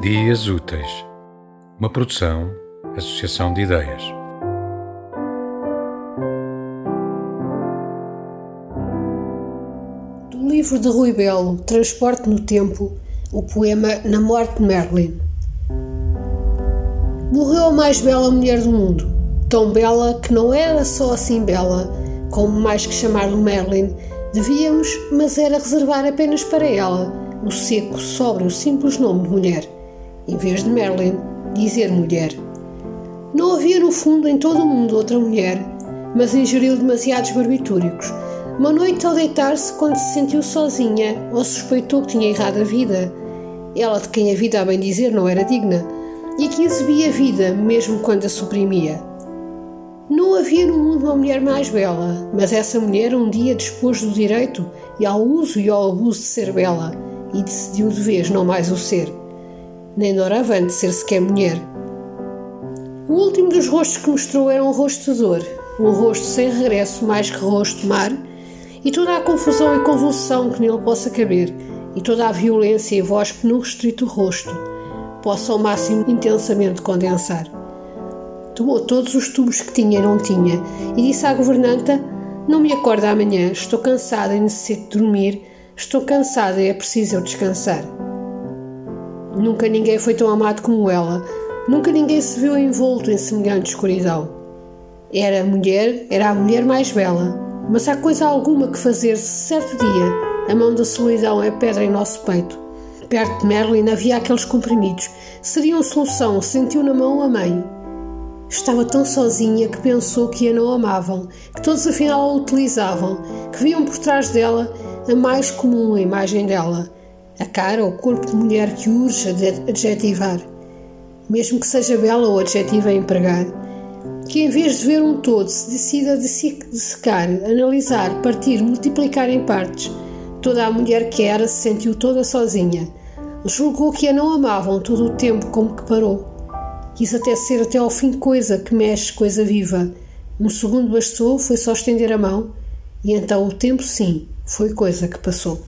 Dias Úteis, uma produção, associação de ideias. Do livro de Rui Belo, Transporte no Tempo, o poema Na Morte de Merlin. Morreu a mais bela mulher do mundo, tão bela que não era só assim bela, como mais que chamar-lhe Merlin, devíamos, mas era reservar apenas para ela o seco, sóbrio, simples nome de mulher em vez de Merlin, dizer mulher. Não havia no fundo em todo o mundo outra mulher, mas ingeriu demasiados barbitúricos. Uma noite ao deitar-se, quando se sentiu sozinha ou suspeitou que tinha errado a vida, ela de quem a vida, a bem dizer, não era digna, e que exibia a vida mesmo quando a suprimia. Não havia no mundo uma mulher mais bela, mas essa mulher um dia dispôs do direito e ao uso e ao abuso de ser bela e decidiu de vez não mais o ser nem doravante ser sequer mulher. O último dos rostos que mostrou era um rosto de dor, um rosto sem regresso mais que rosto mar, e toda a confusão e convulsão que nele possa caber, e toda a violência e voz que num restrito rosto possa ao máximo intensamente condensar. Tomou todos os tubos que tinha e não tinha, e disse à governanta: Não me acorda amanhã, estou cansada e necessito dormir, estou cansada e é preciso eu descansar. Nunca ninguém foi tão amado como ela, nunca ninguém se viu envolto em semelhante escuridão. Era a mulher, era a mulher mais bela, mas há coisa alguma que fazer se certo dia a mão da solidão é pedra em nosso peito. Perto de Merlin havia aqueles comprimidos. Seriam solução, sentiu na mão a mãe. Estava tão sozinha que pensou que a não amavam, que todos afinal a utilizavam, que viam por trás dela a mais comum imagem dela a cara ou corpo de mulher que urge adjetivar, mesmo que seja bela ou adjetiva a empregar, que em vez de ver um todo se decida a dissecar, analisar, partir, multiplicar em partes, toda a mulher que era se sentiu toda sozinha. Julgou que a não amavam todo o tempo como que parou. Quis até ser até ao fim coisa que mexe, coisa viva. Um segundo bastou, foi só estender a mão, e então o tempo sim, foi coisa que passou.